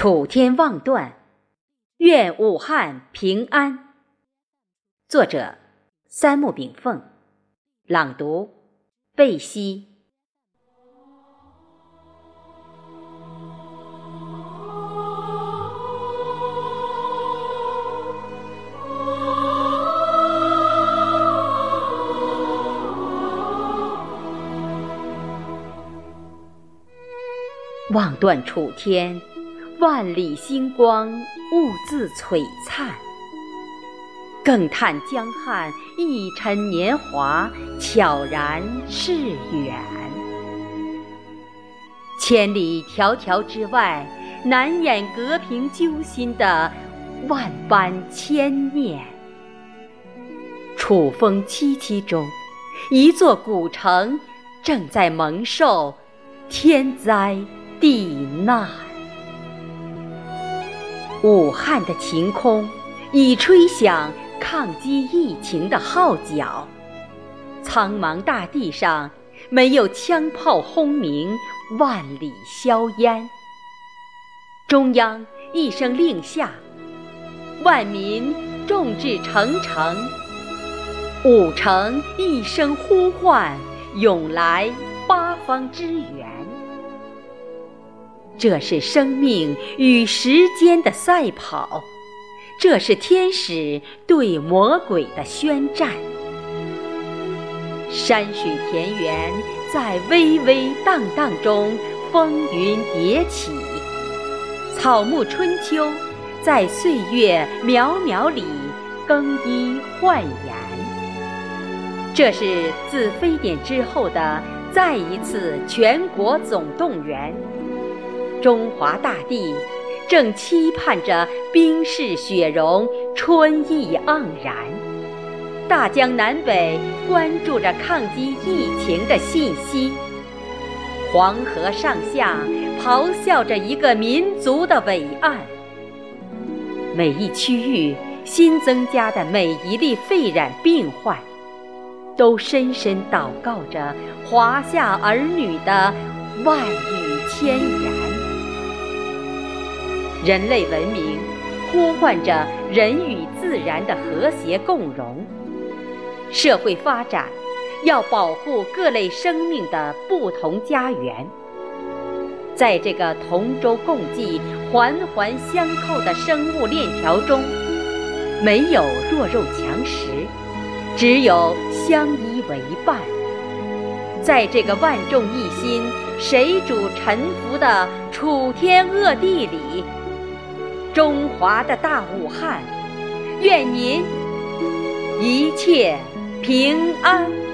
楚天望断，愿武汉平安。作者：三木炳凤，朗读：贝西。望断楚天。万里星光，兀自璀璨；更叹江汉一尘年华，悄然逝远。千里迢迢之外，难掩隔屏揪心的万般牵念。楚风凄凄中，一座古城正在蒙受天灾地难。武汉的晴空已吹响抗击疫情的号角，苍茫大地上没有枪炮轰鸣，万里硝烟。中央一声令下，万民众志成城；武城一声呼唤，涌来八方支援。这是生命与时间的赛跑，这是天使对魔鬼的宣战。山水田园在微微荡荡中风云迭起，草木春秋在岁月渺渺里更衣焕颜。这是自非典之后的再一次全国总动员。中华大地正期盼着冰释雪融，春意盎然；大江南北关注着抗击疫情的信息；黄河上下咆哮着一个民族的伟岸。每一区域新增加的每一例肺染病患，都深深祷告着华夏儿女的万语千言。人类文明呼唤着人与自然的和谐共荣，社会发展要保护各类生命的不同家园。在这个同舟共济、环环相扣的生物链条中，没有弱肉强食，只有相依为伴。在这个万众一心、谁主沉浮的楚天恶地里。中华的大武汉，愿您一切平安。